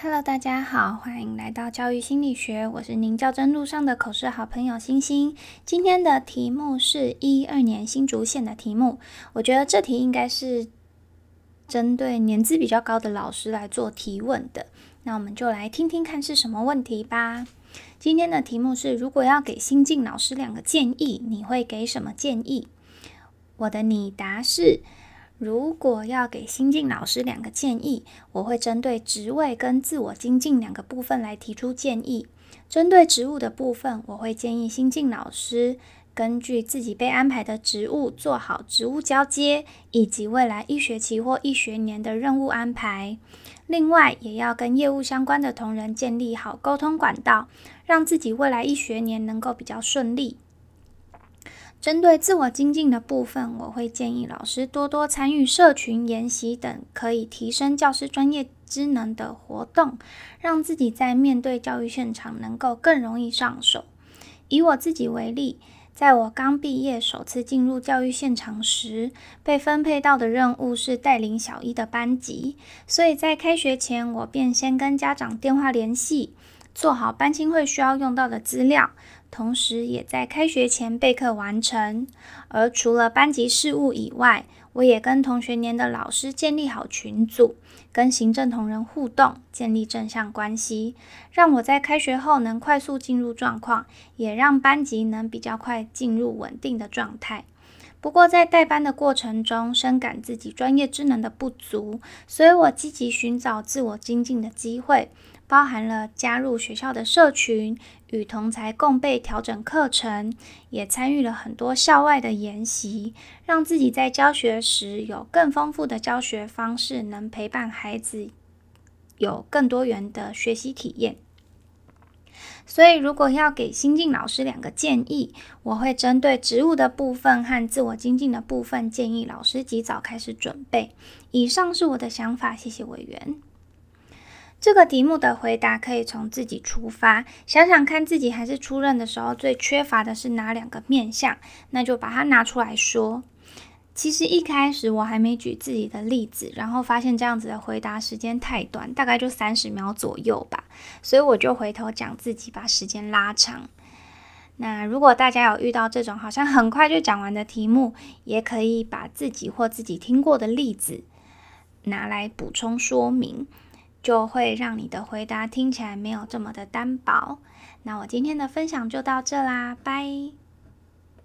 Hello，大家好，欢迎来到教育心理学，我是您教真路上的口试好朋友星星。今天的题目是一二年新竹县的题目，我觉得这题应该是针对年资比较高的老师来做提问的。那我们就来听听看是什么问题吧。今天的题目是：如果要给新进老师两个建议，你会给什么建议？我的拟答是。如果要给新进老师两个建议，我会针对职位跟自我精进两个部分来提出建议。针对职务的部分，我会建议新进老师根据自己被安排的职务做好职务交接，以及未来一学期或一学年的任务安排。另外，也要跟业务相关的同仁建立好沟通管道，让自己未来一学年能够比较顺利。针对自我精进的部分，我会建议老师多多参与社群研习等可以提升教师专业知能的活动，让自己在面对教育现场能够更容易上手。以我自己为例，在我刚毕业首次进入教育现场时，被分配到的任务是带领小一的班级，所以在开学前，我便先跟家长电话联系，做好班亲会需要用到的资料。同时，也在开学前备课完成。而除了班级事务以外，我也跟同学年的老师建立好群组，跟行政同仁互动，建立正向关系，让我在开学后能快速进入状况，也让班级能比较快进入稳定的状态。不过，在带班的过程中，深感自己专业智能的不足，所以我积极寻找自我精进的机会。包含了加入学校的社群，与同才共备调整课程，也参与了很多校外的研习，让自己在教学时有更丰富的教学方式，能陪伴孩子有更多元的学习体验。所以，如果要给新进老师两个建议，我会针对职务的部分和自我精进的部分，建议老师及早开始准备。以上是我的想法，谢谢委员。这个题目的回答可以从自己出发，想想看自己还是出任的时候最缺乏的是哪两个面相，那就把它拿出来说。其实一开始我还没举自己的例子，然后发现这样子的回答时间太短，大概就三十秒左右吧，所以我就回头讲自己，把时间拉长。那如果大家有遇到这种好像很快就讲完的题目，也可以把自己或自己听过的例子拿来补充说明。就会让你的回答听起来没有这么的单薄。那我今天的分享就到这啦，拜。